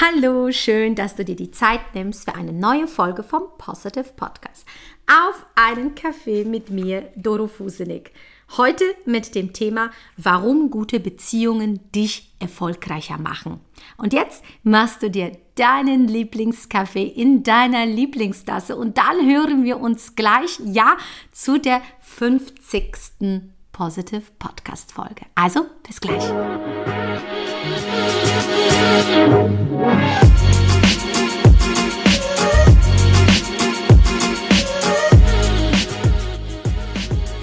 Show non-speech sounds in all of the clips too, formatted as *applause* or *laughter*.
Hallo, schön, dass du dir die Zeit nimmst für eine neue Folge vom Positive Podcast. Auf einen Kaffee mit mir, Doro Fusenig. Heute mit dem Thema, warum gute Beziehungen dich erfolgreicher machen. Und jetzt machst du dir deinen Lieblingskaffee in deiner Lieblingstasse und dann hören wir uns gleich, ja, zu der 50. Positive Podcast Folge. Also, bis gleich.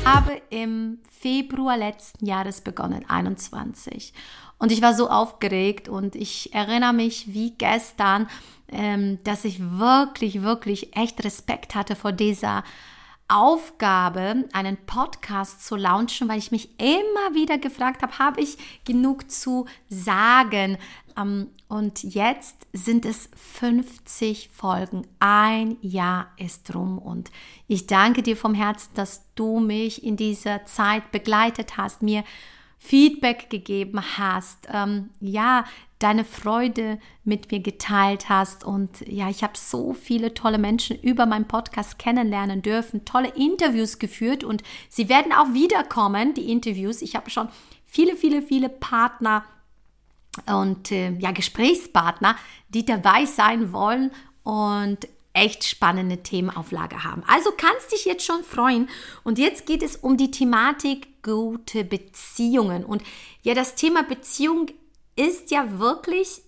habe im Februar letzten Jahres begonnen, 21. Und ich war so aufgeregt und ich erinnere mich wie gestern, ähm, dass ich wirklich, wirklich echt Respekt hatte vor dieser Aufgabe, einen Podcast zu launchen, weil ich mich immer wieder gefragt habe, habe ich genug zu sagen? Ähm, und jetzt sind es 50 Folgen. Ein Jahr ist rum und ich danke dir vom Herzen, dass du mich in dieser Zeit begleitet hast, mir Feedback gegeben hast, ähm, ja, deine Freude mit mir geteilt hast. Und ja, ich habe so viele tolle Menschen über meinen Podcast kennenlernen dürfen, tolle Interviews geführt und sie werden auch wiederkommen, die Interviews. Ich habe schon viele, viele, viele Partner und äh, ja, Gesprächspartner, die dabei sein wollen und echt spannende Themen auf Lager haben. Also kannst dich jetzt schon freuen. Und jetzt geht es um die Thematik gute Beziehungen. Und ja, das Thema Beziehung ist ja wirklich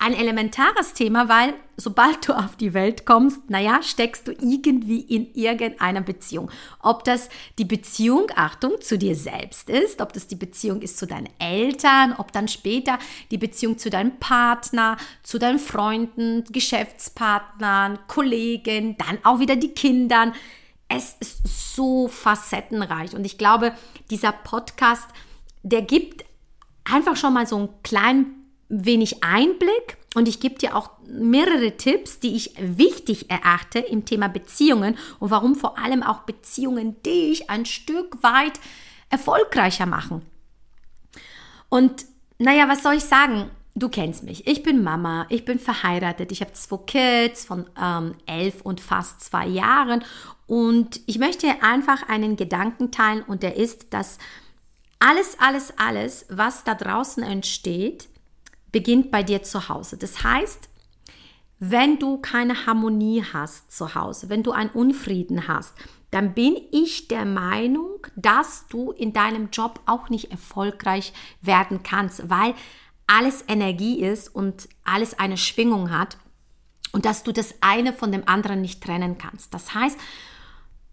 ein elementares Thema, weil sobald du auf die Welt kommst, naja, steckst du irgendwie in irgendeiner Beziehung. Ob das die Beziehung, Achtung, zu dir selbst ist, ob das die Beziehung ist zu deinen Eltern, ob dann später die Beziehung zu deinem Partner, zu deinen Freunden, Geschäftspartnern, Kollegen, dann auch wieder die Kindern. Es ist so facettenreich und ich glaube, dieser Podcast, der gibt einfach schon mal so einen kleinen wenig Einblick und ich gebe dir auch mehrere Tipps, die ich wichtig erachte im Thema Beziehungen und warum vor allem auch Beziehungen dich ein Stück weit erfolgreicher machen. Und naja, was soll ich sagen? Du kennst mich. Ich bin Mama, ich bin verheiratet, ich habe zwei Kids von ähm, elf und fast zwei Jahren und ich möchte einfach einen Gedanken teilen und der ist, dass alles, alles, alles, was da draußen entsteht, beginnt bei dir zu Hause. Das heißt, wenn du keine Harmonie hast zu Hause, wenn du einen Unfrieden hast, dann bin ich der Meinung, dass du in deinem Job auch nicht erfolgreich werden kannst, weil alles Energie ist und alles eine Schwingung hat und dass du das eine von dem anderen nicht trennen kannst. Das heißt,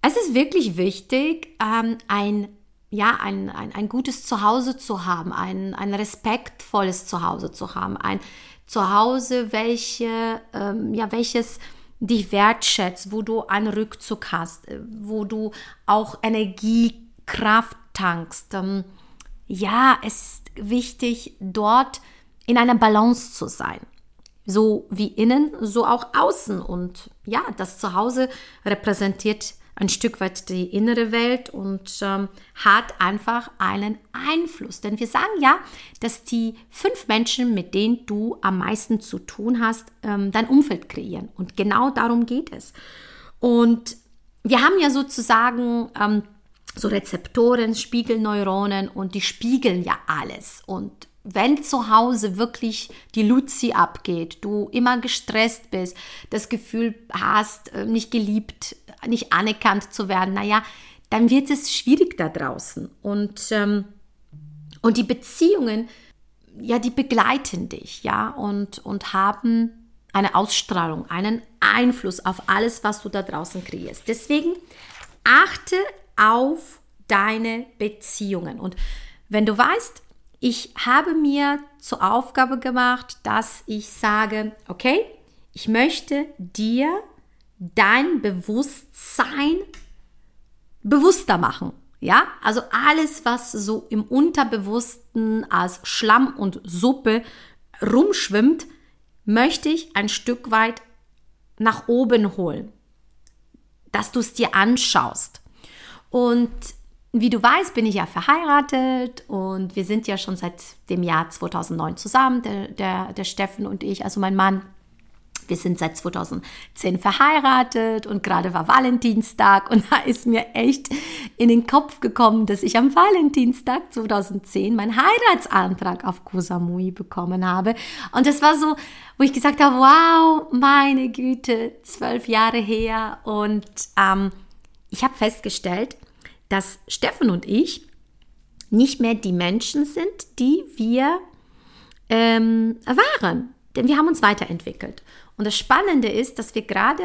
es ist wirklich wichtig, ähm, ein ja, ein, ein, ein gutes Zuhause zu haben, ein, ein respektvolles Zuhause zu haben, ein Zuhause, welche, ähm, ja, welches dich wertschätzt, wo du einen Rückzug hast, äh, wo du auch Energie, Kraft tankst. Ähm, ja, es ist wichtig, dort in einer Balance zu sein. So wie innen, so auch außen. Und ja, das Zuhause repräsentiert ein Stück weit die innere Welt und ähm, hat einfach einen Einfluss. Denn wir sagen ja, dass die fünf Menschen, mit denen du am meisten zu tun hast, ähm, dein Umfeld kreieren. Und genau darum geht es. Und wir haben ja sozusagen ähm, so Rezeptoren, Spiegelneuronen und die spiegeln ja alles. Und wenn zu Hause wirklich die Luzi abgeht, du immer gestresst bist, das Gefühl hast, äh, nicht geliebt nicht anerkannt zu werden, naja, dann wird es schwierig da draußen. Und, ähm, und die Beziehungen, ja, die begleiten dich, ja, und, und haben eine Ausstrahlung, einen Einfluss auf alles, was du da draußen kreierst. Deswegen achte auf deine Beziehungen. Und wenn du weißt, ich habe mir zur Aufgabe gemacht, dass ich sage, okay, ich möchte dir dein Bewusstsein bewusster machen. Ja, also alles, was so im Unterbewussten als Schlamm und Suppe rumschwimmt, möchte ich ein Stück weit nach oben holen, dass du es dir anschaust. Und wie du weißt, bin ich ja verheiratet und wir sind ja schon seit dem Jahr 2009 zusammen, der, der, der Steffen und ich, also mein Mann. Wir sind seit 2010 verheiratet und gerade war Valentinstag und *laughs* da ist mir echt in den Kopf gekommen, dass ich am Valentinstag 2010 meinen Heiratsantrag auf Koh Samui bekommen habe. Und das war so, wo ich gesagt habe, wow, meine Güte, zwölf Jahre her. Und ähm, ich habe festgestellt, dass Steffen und ich nicht mehr die Menschen sind, die wir ähm, waren. Denn wir haben uns weiterentwickelt. Und das Spannende ist, dass wir gerade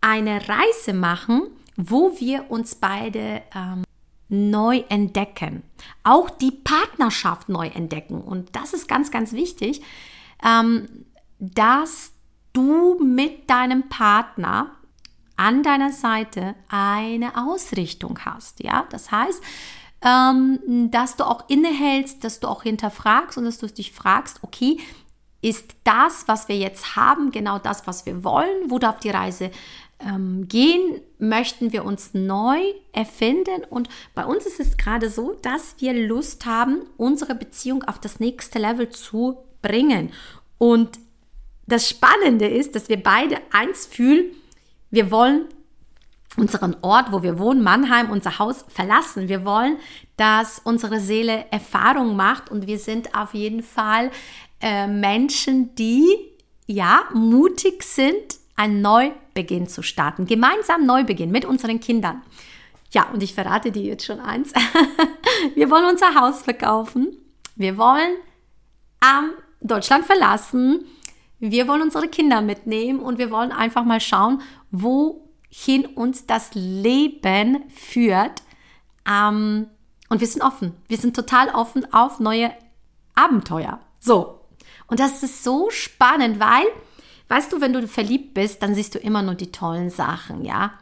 eine Reise machen, wo wir uns beide ähm, neu entdecken. Auch die Partnerschaft neu entdecken. Und das ist ganz, ganz wichtig, ähm, dass du mit deinem Partner an deiner Seite eine Ausrichtung hast. Ja, das heißt, ähm, dass du auch innehältst, dass du auch hinterfragst und dass du dich fragst, okay, ist das, was wir jetzt haben, genau das, was wir wollen? Wo darf die Reise ähm, gehen? Möchten wir uns neu erfinden? Und bei uns ist es gerade so, dass wir Lust haben, unsere Beziehung auf das nächste Level zu bringen. Und das Spannende ist, dass wir beide eins fühlen, wir wollen unseren Ort, wo wir wohnen, Mannheim, unser Haus verlassen. Wir wollen, dass unsere Seele Erfahrung macht und wir sind auf jeden Fall äh, Menschen, die ja mutig sind, einen Neubeginn zu starten. Gemeinsam Neubeginn mit unseren Kindern. Ja, und ich verrate dir jetzt schon eins. *laughs* wir wollen unser Haus verkaufen. Wir wollen ähm, Deutschland verlassen. Wir wollen unsere Kinder mitnehmen und wir wollen einfach mal schauen, wohin uns das Leben führt. Ähm, und wir sind offen. Wir sind total offen auf neue Abenteuer. So. Und das ist so spannend, weil, weißt du, wenn du verliebt bist, dann siehst du immer nur die tollen Sachen, ja.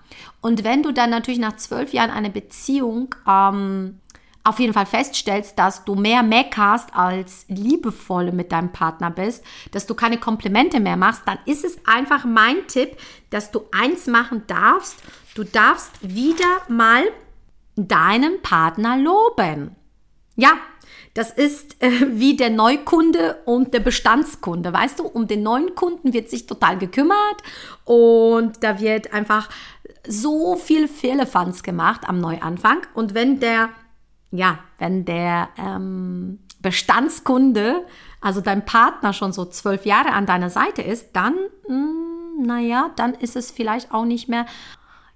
Und wenn du dann natürlich nach zwölf Jahren eine Beziehung ähm, auf jeden Fall feststellst, dass du mehr meckerst als liebevoll mit deinem Partner bist, dass du keine Komplimente mehr machst, dann ist es einfach mein Tipp, dass du eins machen darfst. Du darfst wieder mal deinen Partner loben. Ja, das ist äh, wie der Neukunde und der Bestandskunde. Weißt du, um den neuen Kunden wird sich total gekümmert und da wird einfach so viel Fehlerfanz gemacht am Neuanfang. Und wenn der ja, wenn der ähm, Bestandskunde, also dein Partner schon so zwölf Jahre an deiner Seite ist, dann, hm, naja, dann ist es vielleicht auch nicht mehr,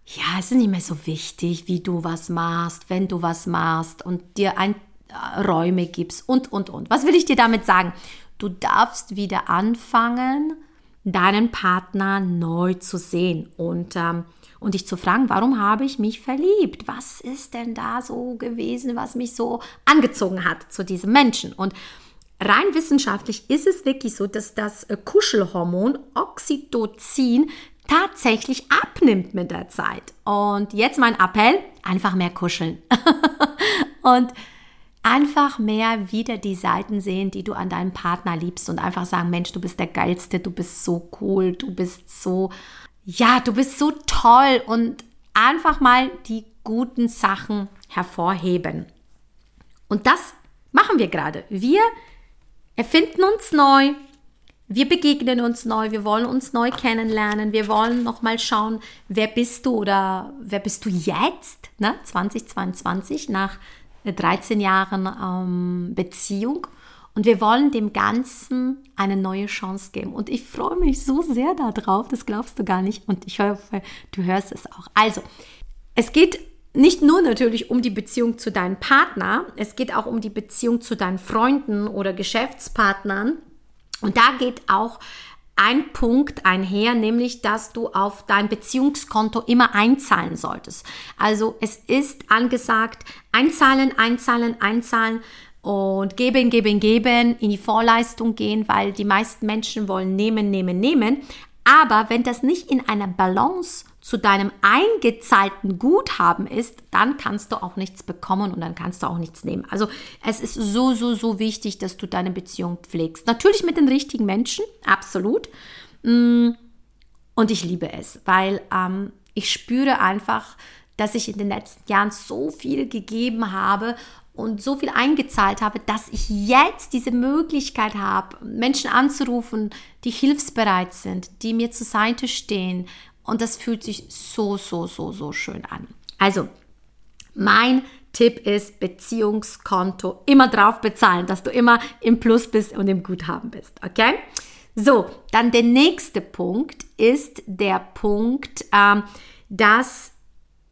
ja, es ist nicht mehr so wichtig, wie du was machst, wenn du was machst und dir ein, äh, Räume gibst und, und, und. Was will ich dir damit sagen? Du darfst wieder anfangen, deinen Partner neu zu sehen und ähm, und dich zu fragen, warum habe ich mich verliebt? Was ist denn da so gewesen, was mich so angezogen hat zu diesem Menschen? Und rein wissenschaftlich ist es wirklich so, dass das äh, Kuschelhormon Oxytocin tatsächlich abnimmt mit der Zeit. Und jetzt mein Appell, einfach mehr kuscheln. *laughs* und einfach mehr wieder die Seiten sehen, die du an deinem Partner liebst und einfach sagen, Mensch, du bist der geilste, du bist so cool, du bist so ja, du bist so toll und einfach mal die guten Sachen hervorheben. Und das machen wir gerade. Wir erfinden uns neu, wir begegnen uns neu, wir wollen uns neu kennenlernen, wir wollen nochmal schauen, wer bist du oder wer bist du jetzt, ne? 2022, nach 13 Jahren ähm, Beziehung. Und wir wollen dem Ganzen eine neue Chance geben. Und ich freue mich so sehr darauf, das glaubst du gar nicht. Und ich hoffe, du hörst es auch. Also, es geht nicht nur natürlich um die Beziehung zu deinem Partner, es geht auch um die Beziehung zu deinen Freunden oder Geschäftspartnern. Und da geht auch ein Punkt einher, nämlich dass du auf dein Beziehungskonto immer einzahlen solltest. Also es ist angesagt, einzahlen, einzahlen, einzahlen und geben, geben, geben, in die Vorleistung gehen, weil die meisten Menschen wollen nehmen, nehmen, nehmen. Aber wenn das nicht in einer Balance zu deinem eingezahlten Guthaben ist, dann kannst du auch nichts bekommen und dann kannst du auch nichts nehmen. Also es ist so, so, so wichtig, dass du deine Beziehung pflegst. Natürlich mit den richtigen Menschen, absolut. Mm, und ich liebe es, weil ähm, ich spüre einfach, dass ich in den letzten Jahren so viel gegeben habe und so viel eingezahlt habe, dass ich jetzt diese Möglichkeit habe, Menschen anzurufen, die hilfsbereit sind, die mir zur Seite stehen. Und das fühlt sich so, so, so, so schön an. Also, mein Tipp ist Beziehungskonto immer drauf bezahlen, dass du immer im Plus bist und im Guthaben bist. Okay? So, dann der nächste Punkt ist der Punkt, ähm, dass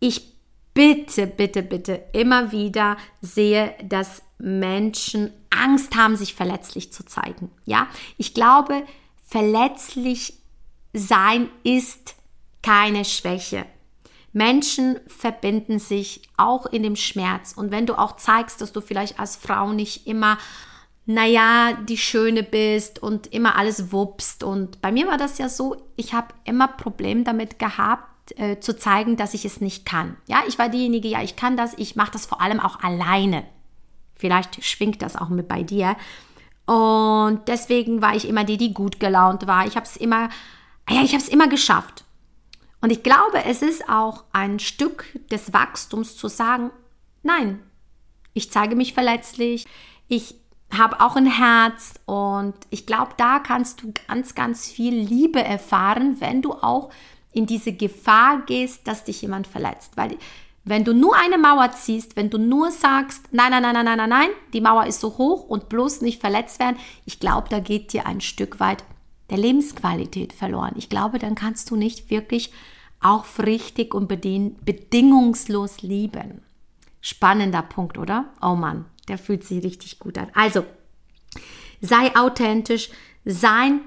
ich bitte, bitte, bitte immer wieder sehe, dass Menschen Angst haben, sich verletzlich zu zeigen. Ja, ich glaube, verletzlich sein ist keine Schwäche. Menschen verbinden sich auch in dem Schmerz. Und wenn du auch zeigst, dass du vielleicht als Frau nicht immer, naja, die Schöne bist und immer alles wuppst. Und bei mir war das ja so, ich habe immer Probleme damit gehabt, äh, zu zeigen, dass ich es nicht kann. Ja, ich war diejenige, ja, ich kann das, ich mache das vor allem auch alleine. Vielleicht schwingt das auch mit bei dir. Und deswegen war ich immer die, die gut gelaunt war. Ich habe es immer, ja, ich habe es immer geschafft. Und ich glaube, es ist auch ein Stück des Wachstums zu sagen, nein, ich zeige mich verletzlich, ich habe auch ein Herz und ich glaube, da kannst du ganz, ganz viel Liebe erfahren, wenn du auch in diese Gefahr gehst, dass dich jemand verletzt. Weil wenn du nur eine Mauer ziehst, wenn du nur sagst, nein, nein, nein, nein, nein, nein, die Mauer ist so hoch und bloß nicht verletzt werden, ich glaube, da geht dir ein Stück weit der Lebensqualität verloren. Ich glaube, dann kannst du nicht wirklich auch richtig und bedingungslos lieben. Spannender Punkt, oder? Oh Mann, der fühlt sich richtig gut an. Also, sei authentisch, sein,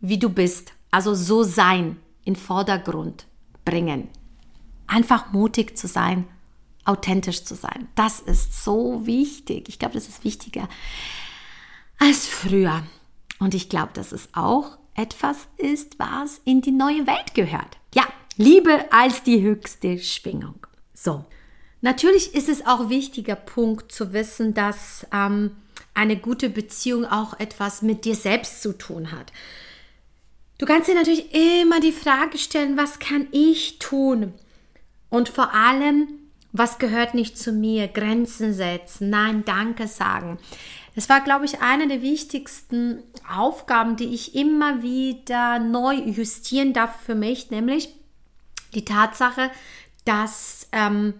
wie du bist. Also so sein, in Vordergrund bringen. Einfach mutig zu sein, authentisch zu sein. Das ist so wichtig. Ich glaube, das ist wichtiger als früher. Und ich glaube, dass es auch etwas ist, was in die neue Welt gehört. Ja, Liebe als die höchste Schwingung. So, natürlich ist es auch wichtiger Punkt zu wissen, dass ähm, eine gute Beziehung auch etwas mit dir selbst zu tun hat. Du kannst dir natürlich immer die Frage stellen, was kann ich tun? Und vor allem, was gehört nicht zu mir? Grenzen setzen, nein, danke sagen. Das war, glaube ich, eine der wichtigsten Aufgaben, die ich immer wieder neu justieren darf für mich, nämlich die Tatsache, dass ähm,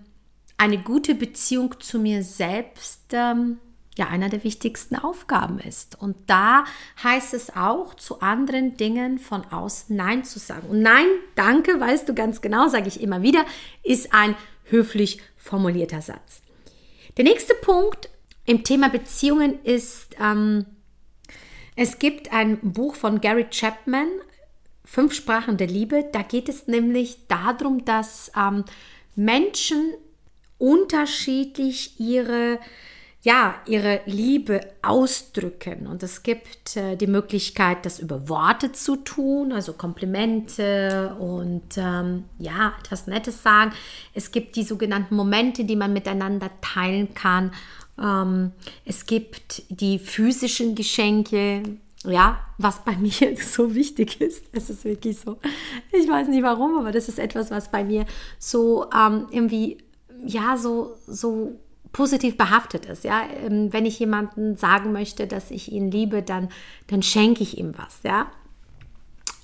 eine gute Beziehung zu mir selbst ähm, ja einer der wichtigsten Aufgaben ist. Und da heißt es auch, zu anderen Dingen von außen Nein zu sagen. Und Nein, danke, weißt du ganz genau, sage ich immer wieder, ist ein höflich formulierter Satz. Der nächste Punkt im Thema Beziehungen ist, ähm, es gibt ein Buch von Gary Chapman, Fünf Sprachen der Liebe. Da geht es nämlich darum, dass ähm, Menschen unterschiedlich ihre ja, ihre Liebe ausdrücken. Und es gibt äh, die Möglichkeit, das über Worte zu tun, also Komplimente und ähm, ja, etwas Nettes sagen. Es gibt die sogenannten Momente, die man miteinander teilen kann. Ähm, es gibt die physischen Geschenke, ja, was bei *laughs* mir so wichtig ist. Es ist wirklich so. Ich weiß nicht warum, aber das ist etwas, was bei mir so ähm, irgendwie, ja, so, so positiv behaftet ist. Ja? Ähm, wenn ich jemanden sagen möchte, dass ich ihn liebe, dann, dann schenke ich ihm was. Ja?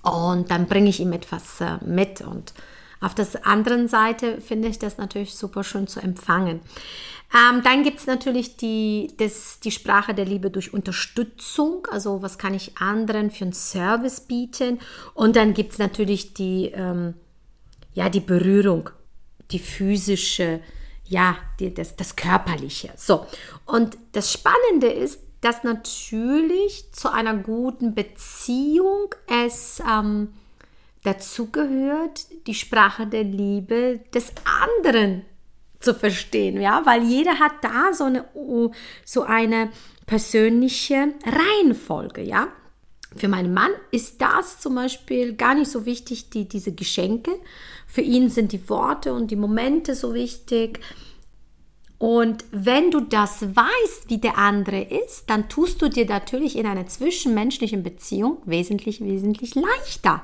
Und dann bringe ich ihm etwas äh, mit. Und auf der anderen Seite finde ich das natürlich super schön zu empfangen. Ähm, dann gibt es natürlich die, das, die Sprache der Liebe durch Unterstützung. Also was kann ich anderen für einen Service bieten? Und dann gibt es natürlich die, ähm, ja, die Berührung, die physische ja, die, das, das Körperliche. So, und das Spannende ist, dass natürlich zu einer guten Beziehung es ähm, dazu gehört, die Sprache der Liebe des anderen zu verstehen, ja, weil jeder hat da so eine, so eine persönliche Reihenfolge, ja. Für meinen Mann ist das zum Beispiel gar nicht so wichtig, die, diese Geschenke. Für ihn sind die Worte und die Momente so wichtig. Und wenn du das weißt, wie der andere ist, dann tust du dir natürlich in einer zwischenmenschlichen Beziehung wesentlich, wesentlich leichter.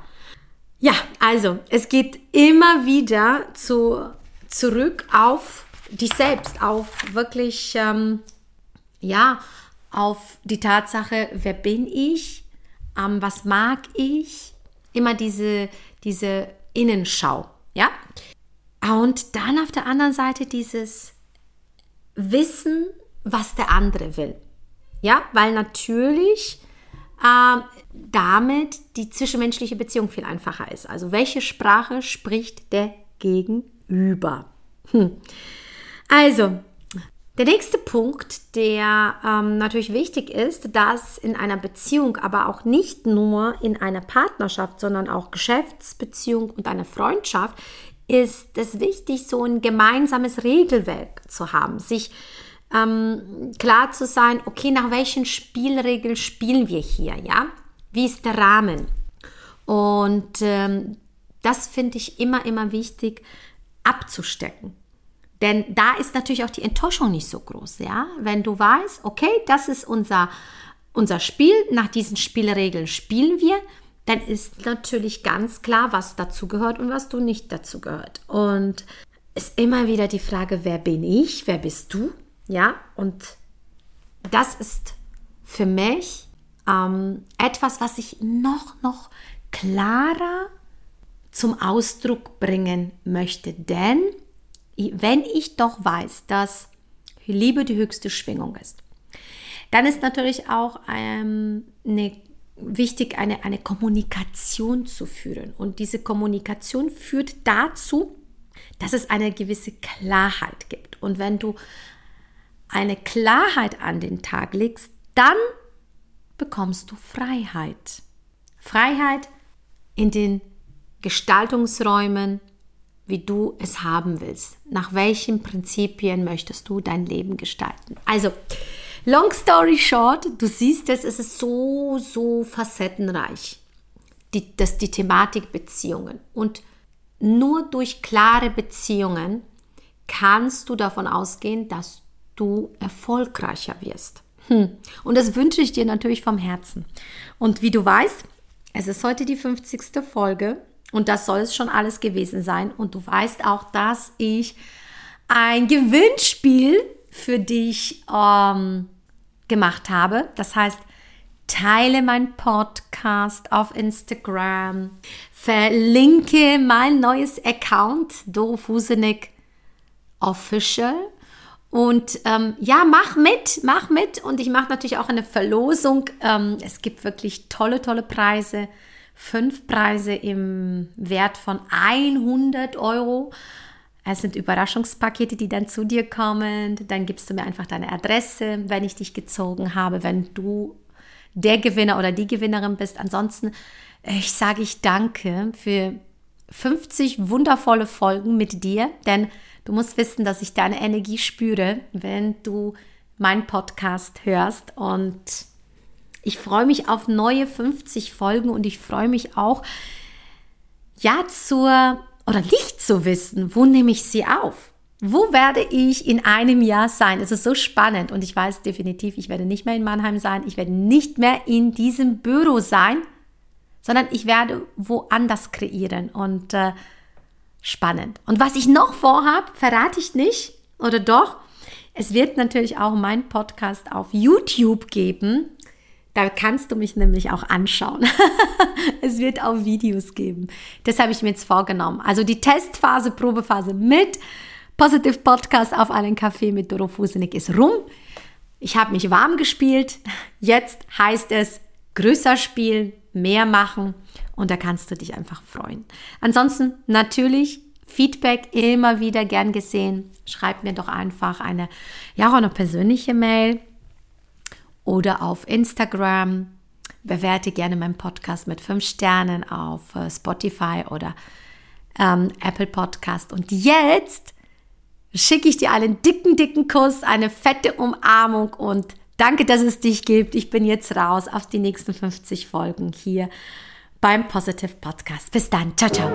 Ja, also es geht immer wieder zu, zurück auf dich selbst, auf wirklich, ähm, ja, auf die Tatsache, wer bin ich, ähm, was mag ich, immer diese, diese Innenschau, ja. Und dann auf der anderen Seite dieses Wissen, was der andere will. Ja, weil natürlich äh, damit die zwischenmenschliche Beziehung viel einfacher ist. Also welche Sprache spricht der Gegenüber? Hm. Also, der nächste Punkt, der ähm, natürlich wichtig ist, dass in einer Beziehung, aber auch nicht nur in einer Partnerschaft, sondern auch Geschäftsbeziehung und einer Freundschaft, ist es wichtig, so ein gemeinsames Regelwerk zu haben, sich ähm, klar zu sein, okay, nach welchen Spielregeln spielen wir hier, ja? Wie ist der Rahmen? Und ähm, das finde ich immer, immer wichtig abzustecken. Denn da ist natürlich auch die Enttäuschung nicht so groß, ja? Wenn du weißt, okay, das ist unser, unser Spiel, nach diesen Spielregeln spielen wir, dann ist natürlich ganz klar, was dazu gehört und was du nicht dazu gehört. Und ist immer wieder die Frage, wer bin ich, wer bist du? Ja, und das ist für mich ähm, etwas, was ich noch, noch klarer zum Ausdruck bringen möchte. Denn wenn ich doch weiß, dass Liebe die höchste Schwingung ist, dann ist natürlich auch ähm, eine, wichtig, eine, eine Kommunikation zu führen. Und diese Kommunikation führt dazu, dass es eine gewisse Klarheit gibt. Und wenn du eine Klarheit an den Tag legst, dann bekommst du Freiheit. Freiheit in den Gestaltungsräumen, wie du es haben willst. Nach welchen Prinzipien möchtest du dein Leben gestalten? Also, long story short, du siehst es, es ist so, so facettenreich, die, das, die Thematik Beziehungen. Und nur durch klare Beziehungen kannst du davon ausgehen, dass du erfolgreicher wirst. Hm. Und das wünsche ich dir natürlich vom Herzen. Und wie du weißt, es ist heute die 50. Folge und das soll es schon alles gewesen sein. Und du weißt auch, dass ich ein Gewinnspiel für dich ähm, gemacht habe. Das heißt, teile meinen Podcast auf Instagram, verlinke mein neues Account, Doro Fusenik Official und ähm, ja, mach mit, mach mit. Und ich mache natürlich auch eine Verlosung. Ähm, es gibt wirklich tolle, tolle Preise. Fünf Preise im Wert von 100 Euro. Es sind Überraschungspakete, die dann zu dir kommen. Dann gibst du mir einfach deine Adresse, wenn ich dich gezogen habe, wenn du der Gewinner oder die Gewinnerin bist. Ansonsten, ich sage ich danke für 50 wundervolle Folgen mit dir, denn Du musst wissen, dass ich deine Energie spüre, wenn du meinen Podcast hörst. Und ich freue mich auf neue 50 Folgen und ich freue mich auch, ja, zur oder nicht zu wissen, wo nehme ich sie auf? Wo werde ich in einem Jahr sein? Es ist so spannend und ich weiß definitiv, ich werde nicht mehr in Mannheim sein, ich werde nicht mehr in diesem Büro sein, sondern ich werde woanders kreieren und äh, spannend. Und was ich noch vorhab, verrate ich nicht oder doch. Es wird natürlich auch meinen Podcast auf YouTube geben. Da kannst du mich nämlich auch anschauen. *laughs* es wird auch Videos geben. Das habe ich mir jetzt vorgenommen. Also die Testphase, Probephase mit Positive Podcast auf einen Kaffee mit Doro Fusenik ist rum. Ich habe mich warm gespielt. Jetzt heißt es größer spielen, mehr machen und da kannst du dich einfach freuen. Ansonsten natürlich Feedback immer wieder gern gesehen. Schreib mir doch einfach eine, ja, auch eine persönliche Mail oder auf Instagram. Bewerte gerne meinen Podcast mit fünf Sternen auf äh, Spotify oder ähm, Apple Podcast. Und jetzt schicke ich dir einen dicken, dicken Kuss, eine fette Umarmung und danke, dass es dich gibt. Ich bin jetzt raus auf die nächsten 50 Folgen hier beim Positive Podcast. Bis dann. Ciao, ciao.